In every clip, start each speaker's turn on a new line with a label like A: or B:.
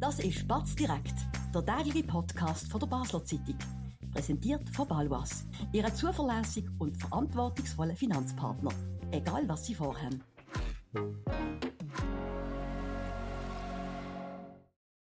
A: Das ist Batz direkt, der tägliche Podcast von der Basler Zeitung. Präsentiert von Balwas, Ihrem zuverlässigen und verantwortungsvollen Finanzpartner. Egal was Sie vorhaben.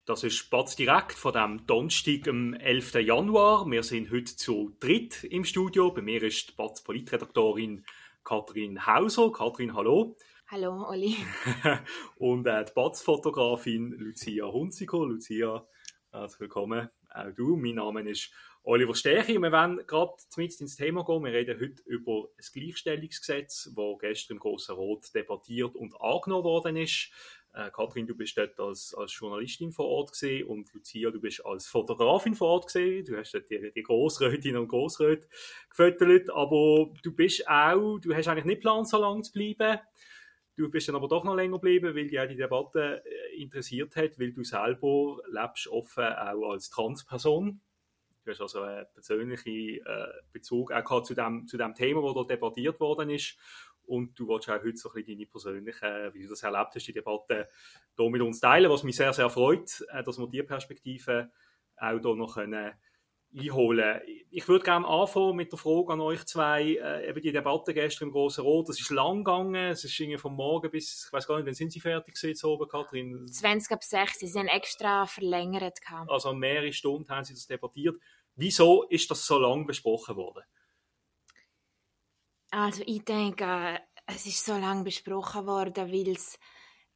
B: Das ist Spatz direkt von dem Donnerstag, am 11. Januar. Wir sind heute zu dritt im Studio. Bei mir ist die Batz Politredaktorin Kathrin Hauser. Kathrin, hallo.
C: Hallo, Olli.
B: und äh, die Batz-Fotografin Lucia Hunziker. Lucia, herzlich willkommen. Auch du. Mein Name ist Oliver Stechi. Wir werden gerade mit ins Thema gehen. Wir reden heute über das Gleichstellungsgesetz, das gestern im Grossen Rot debattiert und angenommen worden ist. Äh, Kathrin, du bist dort als, als Journalistin vor Ort gesehen und Lucia, du bist als Fotografin vor Ort gesehen. Du hast dort die, die Grossrätinnen und Grossräte gefüttert, aber du bist auch, du hast eigentlich nicht geplant, so lange zu bleiben. Du bist dann aber doch noch länger geblieben, weil dich auch die Debatte äh, interessiert hat, weil du selber lebst offen auch als Transperson. Du hast also einen persönlichen äh, Bezug auch zu dem, zu dem Thema, das dort debattiert worden ist. Und du willst auch heute so ein bisschen deine persönliche, wie du das erlebt hast, die Debatte hier mit uns teilen, was mich sehr, sehr freut, äh, dass wir diese Perspektive auch hier noch können einholen. Ich würde gerne anfangen mit der Frage an euch zwei, äh, eben die Debatte gestern im Grossen Rot, das ist lang gegangen, es ist irgendwie vom Morgen bis, ich weiß gar nicht, wann sind Sie fertig gewesen, oben, Kathrin?
C: 20 ab 6, Sie sind extra verlängert.
B: Gehabt. Also mehrere Stunden haben Sie das debattiert. Wieso ist das so lange besprochen worden?
C: Also ich denke, es ist so lange besprochen worden, weil es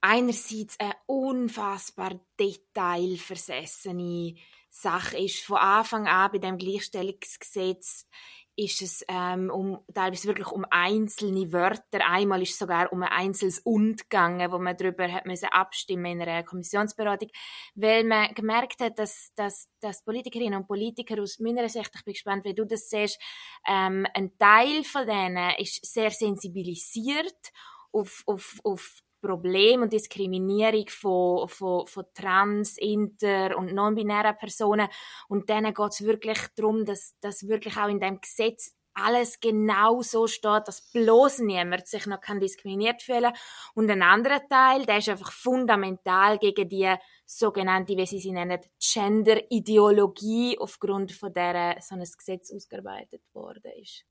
C: einerseits eine unfassbar detailversessene Sache ist. Von Anfang an bei dem Gleichstellungsgesetz ist es ähm, um, teilweise wirklich um einzelne Wörter. Einmal ist es sogar um ein einzelnes Und gegangen, wo man darüber hat müssen abstimmen in einer Kommissionsberatung, weil man gemerkt hat, dass, dass, dass Politikerinnen und Politiker aus meiner Sicht, ich bin gespannt, wie du das siehst, ähm, ein Teil von denen ist sehr sensibilisiert auf, auf, auf Problem und Diskriminierung von, von, von trans, inter und non-binären Personen. Und denen geht es wirklich darum, dass, dass wirklich auch in dem Gesetz alles genau so steht, dass bloß niemand sich noch diskriminiert fühlen Und ein anderer Teil, der ist einfach fundamental gegen die sogenannte, wie sie sie nennen, Gender-Ideologie, aufgrund von der so ein Gesetz ausgearbeitet worden ist.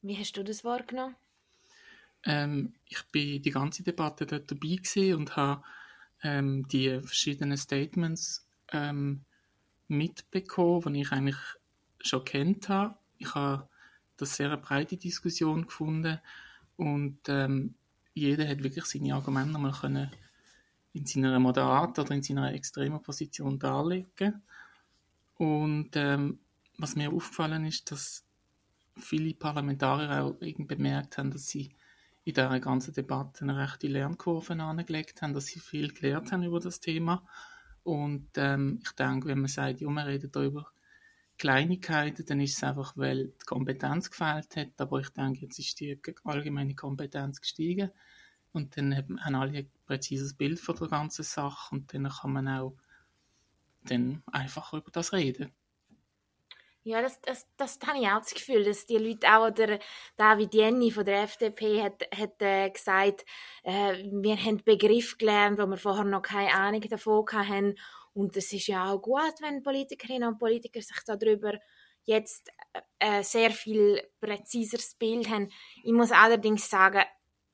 C: Wie hast du das wahrgenommen?
D: Ähm, ich bin die ganze Debatte dort dabei und habe ähm, die verschiedenen Statements ähm, mitbekommen, die ich eigentlich schon kennt habe. Ich habe das sehr eine breite Diskussion gefunden und ähm, jeder hat wirklich seine Argumente nochmal können in seiner moderaten oder in seiner extremen Position darlegen. Und ähm, was mir aufgefallen ist, dass viele Parlamentarier auch bemerkt haben, dass sie in dieser ganzen Debatte eine rechte Lernkurve angelegt haben, dass sie viel gelernt haben über das Thema. Und ähm, ich denke, wenn man sagt, ja, wir reden da über Kleinigkeiten, dann ist es einfach, weil die Kompetenz gefehlt hat. Aber ich denke, jetzt ist die allgemeine Kompetenz gestiegen. Und dann haben alle ein präzises Bild von der ganzen Sache und dann kann man auch dann einfach über das reden.
C: Ja, das, das, das habe ich auch das Gefühl, dass die Leute auch, oder David Jenny von der FDP hat, hat äh, gesagt, äh, wir haben Begriff gelernt, wo wir vorher noch keine Ahnung davon hatten. Und es ist ja auch gut, wenn Politikerinnen und Politiker sich darüber jetzt äh, sehr viel präziseres Bild haben. Ich muss allerdings sagen,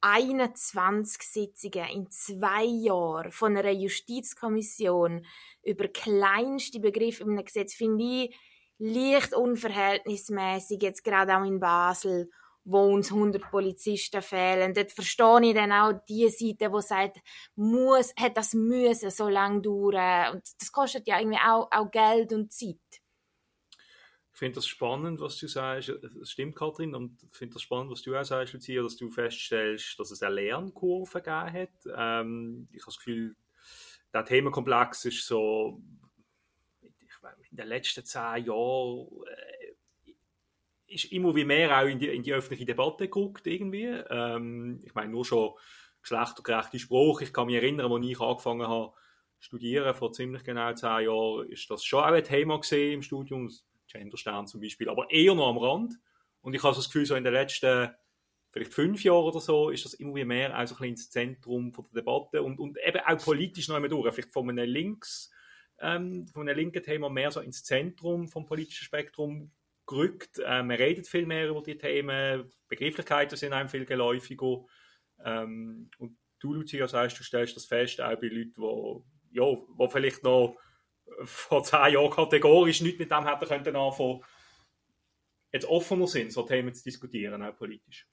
C: 21 Sitzungen in zwei Jahren von einer Justizkommission über kleinste Begriffe einem Gesetz finde ich leicht unverhältnismäßig, jetzt gerade auch in Basel, wo uns 100 Polizisten fehlen. Dort verstehe ich dann auch die Seite, die sagt, muss, hat das müssen so lange dauern. Und das kostet ja irgendwie auch, auch Geld und Zeit.
B: Ich finde das spannend, was du sagst. Das stimmt, Kathrin. Und ich finde das spannend, was du auch sagst, Lucia, dass du feststellst, dass es eine Lernkurve gegeben hat. Ähm, ich habe das Gefühl, der Themenkomplex ist so in den letzten zehn Jahren äh, ist immer wie mehr auch in die, in die öffentliche Debatte geguckt irgendwie. Ähm, ich meine, nur schon geschlechtergerechte Sprache. Ich kann mich erinnern, als ich angefangen habe studieren, vor ziemlich genau zehn Jahren, ist das schon auch ein Thema gesehen im Studium, Genderstern zum Beispiel, aber eher noch am Rand. Und ich habe das Gefühl, so in den letzten vielleicht fünf Jahren oder so, ist das immer mehr auch so ein bisschen ins Zentrum von der Debatte und, und eben auch politisch noch einmal durch. Vielleicht von einem Links- ähm, von einem linken Thema mehr so ins Zentrum vom politischen Spektrum gerückt. Äh, man redet viel mehr über die Themen, Begrifflichkeiten sind einem viel geläufiger. Ähm, und du, Lucia, sagst, du stellst das fest, auch bei Leuten, die, ja, die vielleicht noch vor zehn Jahren kategorisch nicht mit dem hätten können anfangen, jetzt offener sind, so Themen zu diskutieren, auch politisch.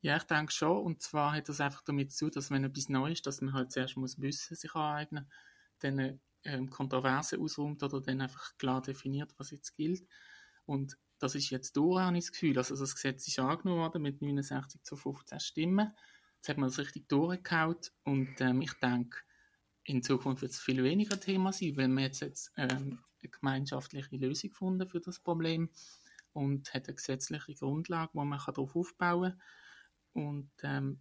D: Ja, ich denke schon. Und zwar hat das einfach damit zu, dass wenn etwas neu ist, dass man halt zuerst muss Wissen sich aneignen, dann ähm, Kontroverse ausräumt oder dann einfach klar definiert, was jetzt gilt. Und das ist jetzt durch, habe ich das Gefühl. Also das Gesetz ist angenommen worden mit 69 zu 15 Stimmen. Jetzt hat man das richtig durchgehauen und ähm, ich denke, in Zukunft wird es viel weniger Thema sein, weil man jetzt, jetzt ähm, eine gemeinschaftliche Lösung gefunden für das Problem und hat eine gesetzliche Grundlage, wo man darauf aufbauen kann. Und ähm,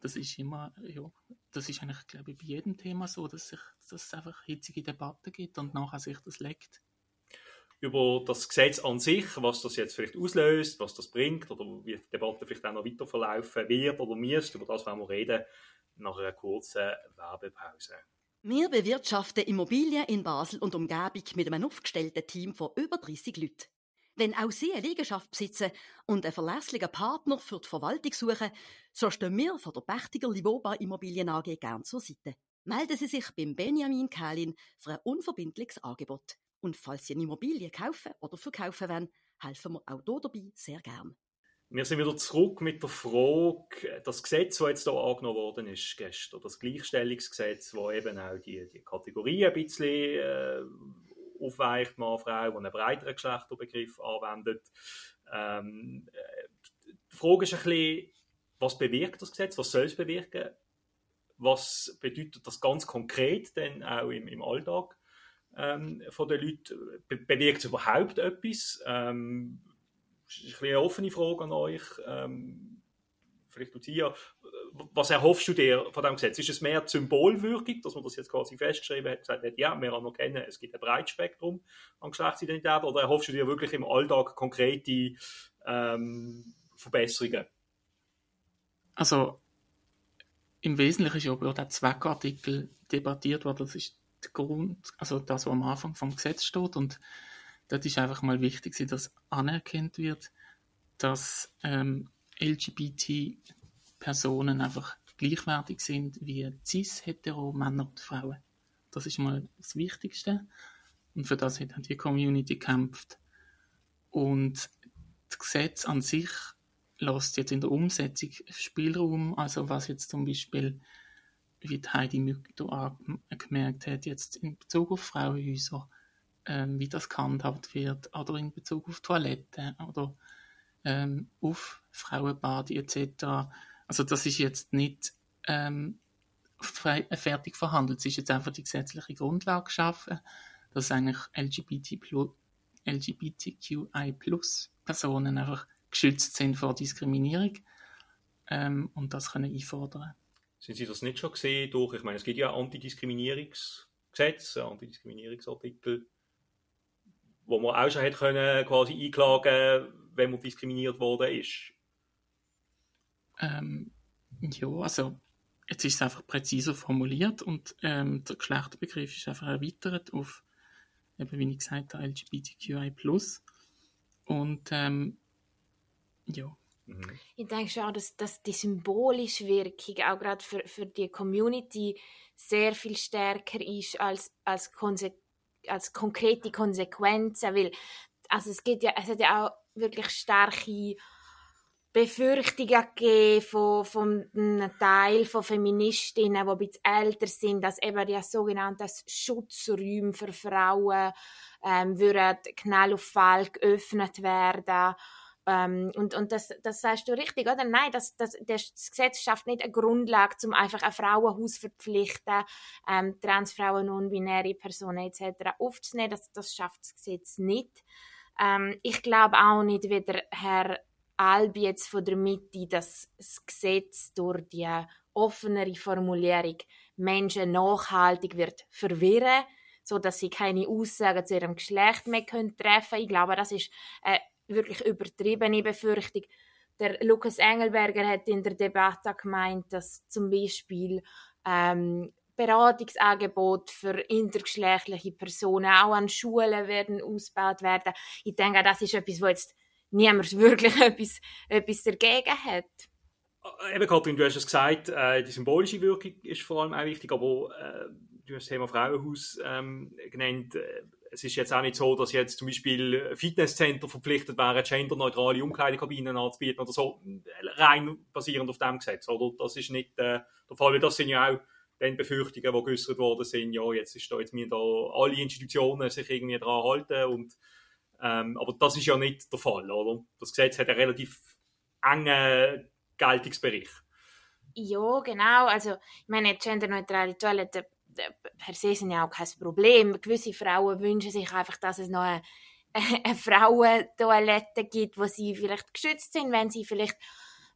D: das ist immer, ja, das ist eigentlich, glaube ich, bei jedem Thema so, dass, sich, dass es einfach hitzige Debatten gibt und nachher sich das legt.
B: Über das Gesetz an sich, was das jetzt vielleicht auslöst, was das bringt oder wie die Debatte vielleicht auch noch weiter verlaufen wird oder müsste, über das werden wir reden nach einer kurzen Werbepause.
A: Wir bewirtschaften Immobilien in Basel und Umgebung mit einem aufgestellten Team von über 30 Leuten. Wenn auch Sie eine Liegenschaft besitzen und einen verlässlichen Partner für die Verwaltung suchen, so stehen wir von der Pächtiger Livoba Immobilien AG gern zur Seite. Melden Sie sich beim Benjamin Kählin für ein unverbindliches Angebot. Und falls Sie eine Immobilie kaufen oder verkaufen wollen, helfen wir auch hier dabei sehr gern.
B: Wir sind wieder zurück mit der Frage, das Gesetz, das jetzt hier angenommen worden ist gestern, das Gleichstellungsgesetz, das eben auch die, die Kategorien ein bisschen äh, aufweicht, Mann, Frau, und einen breiteren Geschlechterbegriff anwendet. Ähm, äh, die Frage ist ein bisschen, was bewirkt das Gesetz, was soll es bewirken, was bedeutet das ganz konkret denn auch im, im Alltag ähm, von den Leuten, Be bewirkt es überhaupt etwas? Ähm, ist eine offene Frage an euch. Ähm, vielleicht Lucia, was erhoffst du dir von diesem Gesetz? Ist es mehr Symbolwirkung, dass man das jetzt quasi festgeschrieben hat, gesagt hat, ja, wir anerkennen, es gibt ein breites Spektrum an Geschlechtsidentität, oder erhoffst du dir wirklich im Alltag konkrete ähm, Verbesserungen?
D: Also, im Wesentlichen ist ja über den Zweckartikel debattiert worden, das ist der Grund, also das, was am Anfang vom Gesetz steht und dort ist einfach mal wichtig, dass anerkannt wird, dass ähm, LGBT-Personen einfach gleichwertig sind wie cis-hetero Männer und Frauen. Das ist mal das Wichtigste. Und für das hat die Community gekämpft. Und das Gesetz an sich lässt jetzt in der Umsetzung Spielraum, also was jetzt zum Beispiel, wie Heidi Mück gemerkt hat, jetzt in Bezug auf Frauenhäuser, ähm, wie das gehandhabt wird, oder in Bezug auf Toiletten oder ähm, auf Frauenbade etc. Also das ist jetzt nicht ähm, fertig verhandelt, es ist jetzt einfach die gesetzliche Grundlage geschaffen, dass eigentlich LGBT LGBTQI Personen einfach geschützt sind vor Diskriminierung ähm, und das können einfordern.
B: Sind Sie das nicht schon gesehen durch, ich meine, es gibt ja Antidiskriminierungsgesetze, Antidiskriminierungsartikel, wo man auch schon hätte können, quasi einklagen wenn man diskriminiert worden ist?
D: Ähm, ja, also jetzt ist es einfach präziser formuliert und ähm, der Geschlechterbegriff ist einfach erweitert auf, eben wie ich gesagt habe, LGBTQI+. Und ähm, ja.
C: Mhm. Ich denke schon, dass, dass die symbolische Wirkung auch gerade für, für die Community sehr viel stärker ist als, als, konse als konkrete Konsequenzen, weil also es, gibt ja, es hat ja auch wirklich starke Befürchtungen von, von einem Teil von Feministinnen, die ein bisschen älter sind, dass eben die sogenannten Schutzräume für Frauen ähm, würden schnell auf Fall geöffnet werden. Ähm, und und das, das sagst du richtig, oder? Nein, das, das, das Gesetz schafft nicht eine Grundlage, um einfach ein Frauenhaus verpflichten, ähm, Transfrauen, non-binäre Personen etc. aufzunehmen. Das, das schafft das Gesetz nicht. Ähm, ich glaube auch nicht, wie der Herr Albi jetzt von der Mitte das Gesetz durch die offenere Formulierung Menschen nachhaltig wird verwirren, so dass sie keine Aussagen zu ihrem Geschlecht mehr können treffen. Ich glaube, das ist eine wirklich übertriebene Befürchtung. Der Lukas Engelberger hat in der Debatte gemeint, dass zum Beispiel ähm, Beratungsangebote für intergeschlechtliche Personen auch an Schulen werden ausgebaut werden. Ich denke, das ist etwas, wo jetzt niemand wirklich etwas, etwas dagegen hat.
B: Äh, eben, Katrin, du hast es gesagt, äh, die symbolische Wirkung ist vor allem auch wichtig, aber äh, du hast das Thema Frauenhaus ähm, genannt. Es ist jetzt auch nicht so, dass jetzt zum Beispiel Fitnesscenter verpflichtet wären, genderneutrale Umkleidekabinen anzubieten oder so, rein basierend auf dem Gesetz, oder? Das ist nicht äh, der Fall, weil das sind ja auch dann Befürchtungen, die geäußert worden sind, ja, jetzt ist da, jetzt müssen da alle Institutionen sich irgendwie dran halten und ähm, aber das ist ja nicht der Fall, oder? Das Gesetz hat einen relativ engen Geltungsbereich.
C: Ja, genau. Also, ich meine, genderneutrale Toiletten per se sind ja auch kein Problem. Gewisse Frauen wünschen sich einfach, dass es noch eine, eine Frauentoilette gibt, wo sie vielleicht geschützt sind, wenn sie vielleicht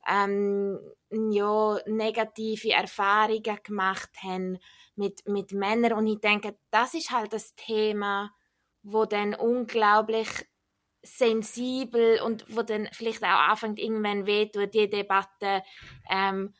C: ähm, ja, negative Erfahrungen gemacht haben mit, mit Männern. Und ich denke, das ist halt das Thema, wo dann unglaublich sensibel und wo dann vielleicht auch anfängt, irgendwann wehtut, die Debatte, ähm,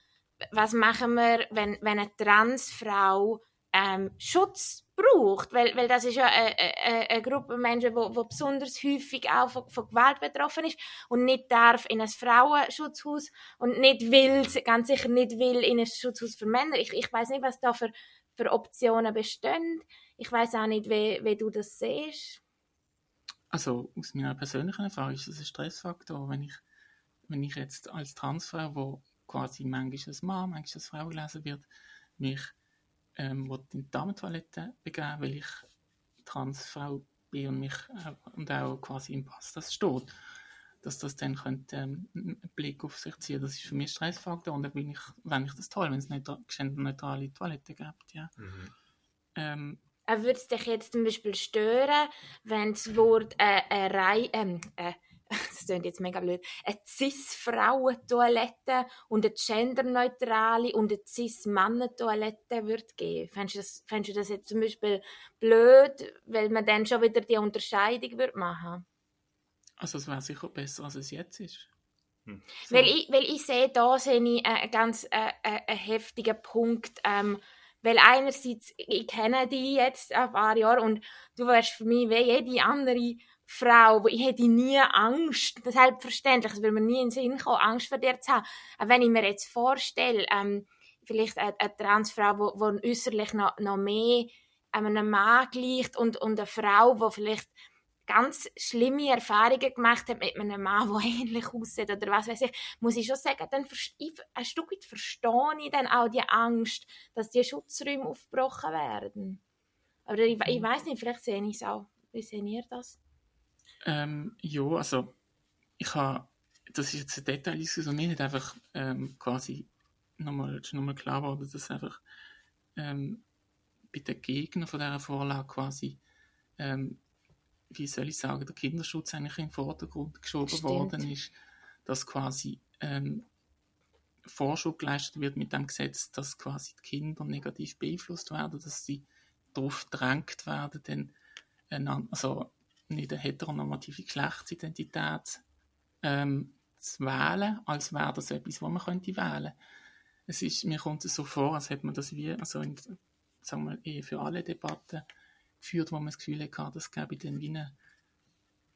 C: was machen wir, wenn, wenn eine Transfrau ähm, Schutz braucht, weil, weil das ist ja eine, eine, eine Gruppe Menschen, wo, wo besonders häufig auch von, von, Gewalt betroffen ist und nicht darf in ein Frauenschutzhaus und nicht will, ganz sicher nicht will in ein Schutzhaus für Männer. Ich, ich weiß nicht, was da für, für Optionen bestehen. Ich weiß auch nicht, wie, wie du das siehst.
D: Also aus meiner persönlichen Erfahrung ist das ein Stressfaktor, wenn ich, wenn ich jetzt als Transfrau, wo quasi manchmal als Mann, manchmal als Frau gelesen wird, mich ähm, in die Damentoilette begeben, weil ich Transfrau bin und mich äh, und auch quasi im Pass das steht, dass das dann könnte ähm, einen Blick auf sich ziehen. Das ist für mich Stressfaktor und dann bin ich, wenn ich das toll, wenn es nicht genderneutrale Toilette gibt, ja. Mhm.
C: Ähm, würde es dich jetzt zum Beispiel stören, wenn das Wort äh, äh, Rei, ähm, äh, das klingt jetzt mega blöd, eine Cis-Frauen-Toilette und eine genderneutrale und eine Cis-Mannen-Toilette würde geben? Fändest du, das, fändest du das jetzt zum Beispiel blöd, weil man dann schon wieder die Unterscheidung würde machen
D: Also es wäre sicher besser, als es jetzt ist.
C: Hm. So. Weil, ich, weil ich sehe, da sehe ich einen ganz äh, äh, einen heftigen Punkt, ähm, weil einerseits, ich kenne dich jetzt ein paar Jahre und du wärst für mich wie jede andere Frau, wo ich hätte nie Angst, selbstverständlich, es würde mir nie in den Sinn kommen, Angst vor dir zu haben. Aber wenn ich mir jetzt vorstelle, ähm, vielleicht eine, eine Transfrau, die äußerlich noch, noch mehr einem Mann gleicht und, und eine Frau, die vielleicht ganz schlimme Erfahrungen gemacht hat mit einem Mann, der ähnlich aussieht oder was weiß ich, muss ich schon sagen, dann ein Stück weit verstehe ich dann auch die Angst, dass die Schutzräume aufgebrochen werden. Aber ich, ich weiß nicht, vielleicht sehe ich es auch. Wie seht ihr das?
D: Ähm, ja, also ich habe, das ist jetzt ein Detail, also mir nicht einfach ähm, quasi nochmal, nochmal klar geworden, dass einfach ähm, bei den Gegnern von dieser Vorlage quasi ähm, wie soll ich sagen, der Kinderschutz eigentlich in den Vordergrund geschoben Stimmt. worden ist, dass quasi ähm, Vorschub geleistet wird mit dem Gesetz, dass quasi die Kinder negativ beeinflusst werden, dass sie darauf gedrängt werden, dann eine, also nicht eine heteronormative Geschlechtsidentität ähm, zu wählen, als wäre das etwas, was man könnte wählen. Es ist, mir kommt es so vor, als hätte man das wie, also in, sagen wir, eher für alle Debatten geführt, wo man das Gefühl hatte, das gäbe dann wie eine,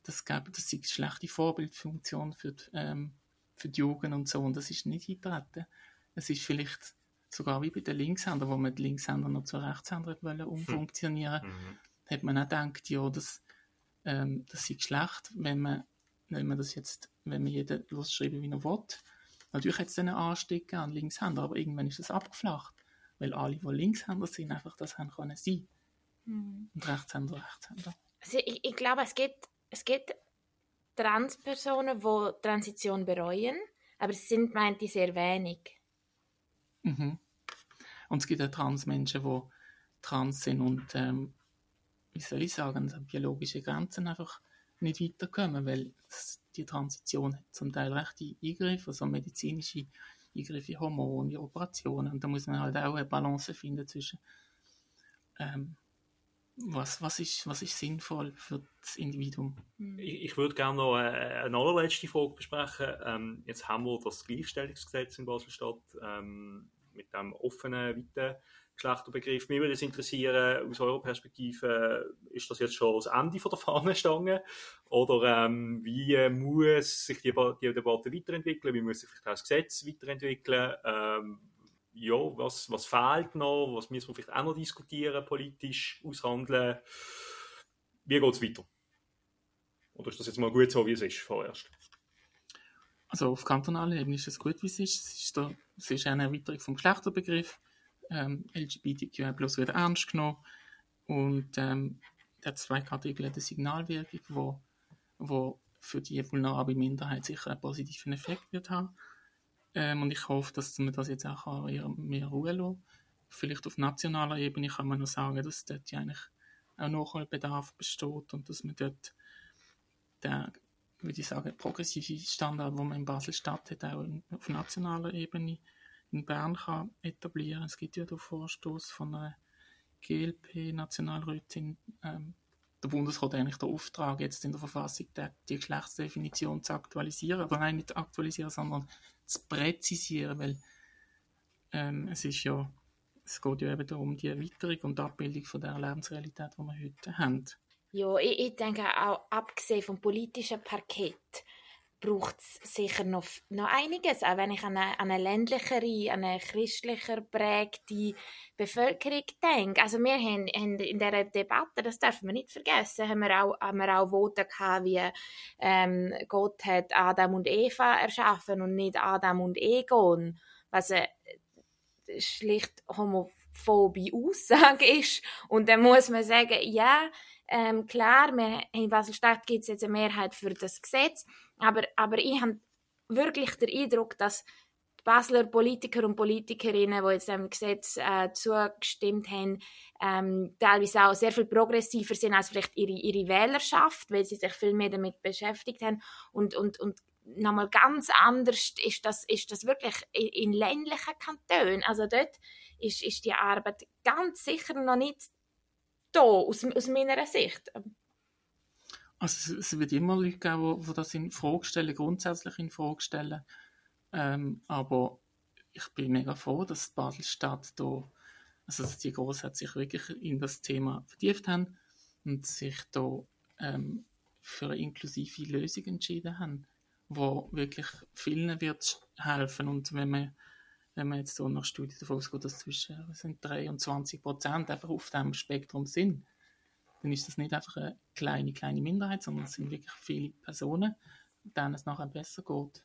D: das gäbe, das sei eine schlechte Vorbildfunktion für die, ähm, für die Jugend und so, und das ist nicht eingetreten. Es ist vielleicht sogar wie bei den Linkshändern, wo man die Linkshänder noch zu Rechtshändern wollen umfunktionieren, mhm. hat man auch gedacht, ja, das, ähm, das sei schlecht, wenn man, wenn man das jetzt, wenn man jeden losschreiben, wie er will. Natürlich hat es dann einen Anstieg an Linkshänder, aber irgendwann ist das abgeflacht, weil alle, die Linkshänder sind, einfach das haben können sein. Mhm. Und Rechtshänder, Rechtshänder.
C: Also ich, ich glaube, es gibt, es gibt Transpersonen, die Transition bereuen, aber es sind, meint ich, sehr wenig.
D: Mhm. Und es gibt auch Transmenschen, die trans sind und, ähm, wie soll ich sagen, biologische Grenzen einfach nicht weiterkommen, weil die Transition hat zum Teil rechte Eingriffe, also medizinische Eingriffe, Hormone, Operationen. Und da muss man halt auch eine Balance finden zwischen ähm, was, was, ist, was ist sinnvoll für das Individuum?
B: Hm. Ich, ich würde gerne noch eine, eine allerletzte Frage besprechen. Ähm, jetzt haben wir das Gleichstellungsgesetz in Basel-Stadt ähm, mit dem offenen, weiten Geschlechterbegriff. Mich würde es interessieren, aus eurer Perspektive, ist das jetzt schon das Ende der Fahnenstange? Oder ähm, wie äh, muss sich die, die, Debatte weiterentwickeln? Wie muss sich vielleicht auch das Gesetz weiterentwickeln? Ähm, ja, was, was fehlt noch? Was müssen wir vielleicht auch noch diskutieren, politisch aushandeln? Wie geht es weiter? Oder ist das jetzt mal gut so, wie es ist vorerst?
D: Also auf kantonaler Ebene ist es gut, wie es ist. Es ist, da, es ist eine Erweiterung vom Geschlechterbegriff. Ähm, LGBTQI plus wird ernst genommen. Und ähm, der zweite Artikel hat eine Signalwirkung, wo, wo für die vulnerable Minderheit sicher einen positiven Effekt wird haben. Ähm, und ich hoffe, dass man das jetzt auch mehr Ruhe lassen Vielleicht auf nationaler Ebene kann man noch sagen, dass dort ja eigentlich auch Nachholbedarf besteht und dass man dort der, würde ich sagen, progressive Standard, wo man in Basel-Stadt hat, auch auf nationaler Ebene in Bern kann etablieren. Es gibt ja den Vorstoß von einer GLP-Nationalrätin. Ähm, der Bundesrat hat eigentlich den Auftrag, jetzt in der Verfassung die, Geschlechtsdefinition zu aktualisieren. Aber nein, nicht aktualisieren, sondern zu präzisieren, weil ähm, es ist ja, es geht ja eben darum, die Erweiterung und Abbildung von der Lebensrealität, die wir heute haben.
C: Ja, ich, ich denke auch, abgesehen vom politischen Parkett, braucht es sicher noch, noch einiges. Auch wenn ich an eine, an eine ländlichere, an eine christlicher prägte Bevölkerung denke. Also wir haben, haben in dieser Debatte, das dürfen wir nicht vergessen, haben wir auch, haben wir auch Voten gehabt, wie ähm, Gott hat Adam und Eva erschaffen und nicht Adam und Egon. Was eine schlicht homophobe Aussage ist. Und dann muss man sagen, ja, ähm, klar, wir, in Basel-Stadt gibt es jetzt eine Mehrheit für das Gesetz, aber, aber ich habe wirklich den Eindruck, dass die Basler Politiker und Politikerinnen, die jetzt dem Gesetz äh, zugestimmt haben, ähm, teilweise auch sehr viel progressiver sind als vielleicht ihre, ihre Wählerschaft, weil sie sich viel mehr damit beschäftigt haben und, und, und nochmal ganz anders ist das, ist das wirklich in, in ländlichen Kantonen. Also dort ist, ist die Arbeit ganz sicher noch nicht da, aus, aus meiner Sicht.
D: Also es, wird immer Leute geben, die, das in Frage stellen, grundsätzlich in Frage stellen. Ähm, aber ich bin mega froh, dass Baselstadt da, also dass die Großräte sich wirklich in das Thema vertieft haben und sich da ähm, für eine inklusive Lösung entschieden haben, wo wirklich vielen wird helfen und wenn man wenn man jetzt so nach Studien davon ausgeht, dass zwischen sind 3 und 20 Prozent einfach auf diesem Spektrum sind, dann ist das nicht einfach eine kleine, kleine Minderheit, sondern es sind wirklich viele Personen, denen es nachher besser geht.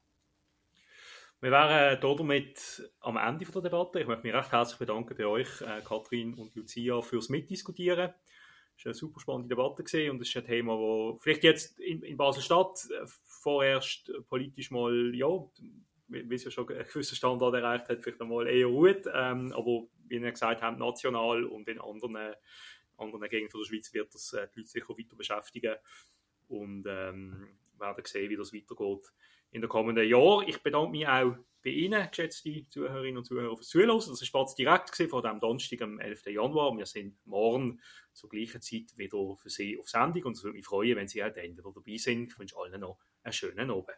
B: Wir wären damit am Ende der Debatte. Ich möchte mich recht herzlich bedanken bei euch, äh, Kathrin und Lucia, fürs Mitdiskutieren. Es war eine super spannende Debatte gewesen und es ist ein Thema, das vielleicht jetzt in, in Basel-Stadt äh, vorerst politisch mal ja, wie es ja schon einen gewissen Standard erreicht hat, vielleicht einmal eher gut. Ähm, aber wie ihr gesagt habt, national und in anderen, anderen Gegenden der Schweiz wird das äh, die Leute sicher weiter beschäftigen und ähm, werden sehen, wie das weitergeht in den kommenden Jahren. Ich bedanke mich auch bei Ihnen, geschätzte Zuhörerinnen und Zuhörer, fürs Zuhören. Das war Spatz direkt von dem Donnerstag, am 11. Januar. Wir sind morgen zur gleichen Zeit wieder für Sie auf Sendung und es würde mich freuen, wenn Sie auch dann wieder dabei sind. Ich wünsche allen noch einen schönen Abend.